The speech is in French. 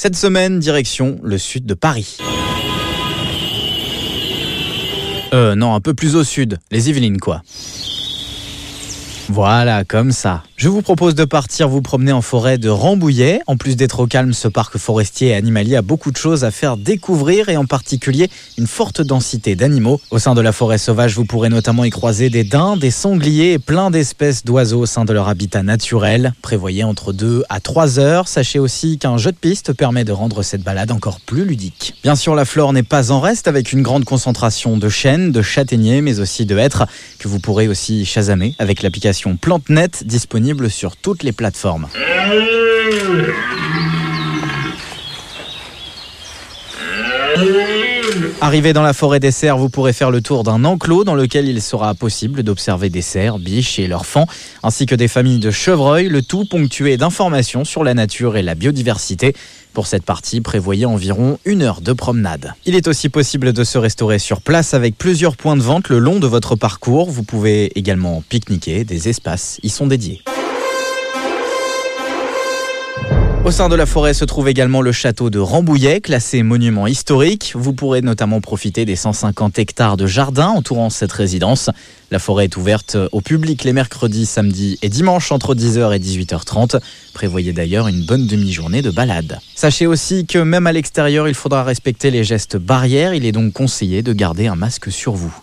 Cette semaine, direction le sud de Paris. Euh, non, un peu plus au sud, les Yvelines quoi. Voilà, comme ça. Je vous propose de partir vous promener en forêt de Rambouillet. En plus d'être au calme, ce parc forestier et animalier a beaucoup de choses à faire découvrir et en particulier une forte densité d'animaux. Au sein de la forêt sauvage, vous pourrez notamment y croiser des daims, des sangliers et plein d'espèces d'oiseaux au sein de leur habitat naturel. Prévoyez entre 2 à 3 heures. Sachez aussi qu'un jeu de piste permet de rendre cette balade encore plus ludique. Bien sûr, la flore n'est pas en reste avec une grande concentration de chênes, de châtaigniers, mais aussi de hêtres que vous pourrez aussi chasamer avec l'application PlanteNet disponible sur toutes les plateformes. Arrivé dans la forêt des cerfs, vous pourrez faire le tour d'un enclos dans lequel il sera possible d'observer des cerfs, biches et leurs fans, ainsi que des familles de chevreuils, le tout ponctué d'informations sur la nature et la biodiversité. Pour cette partie, prévoyez environ une heure de promenade. Il est aussi possible de se restaurer sur place avec plusieurs points de vente le long de votre parcours. Vous pouvez également pique-niquer, des espaces y sont dédiés. Au sein de la forêt se trouve également le château de Rambouillet, classé monument historique. Vous pourrez notamment profiter des 150 hectares de jardin entourant cette résidence. La forêt est ouverte au public les mercredis, samedis et dimanches entre 10h et 18h30. Prévoyez d'ailleurs une bonne demi-journée de balade. Sachez aussi que même à l'extérieur, il faudra respecter les gestes barrières. Il est donc conseillé de garder un masque sur vous.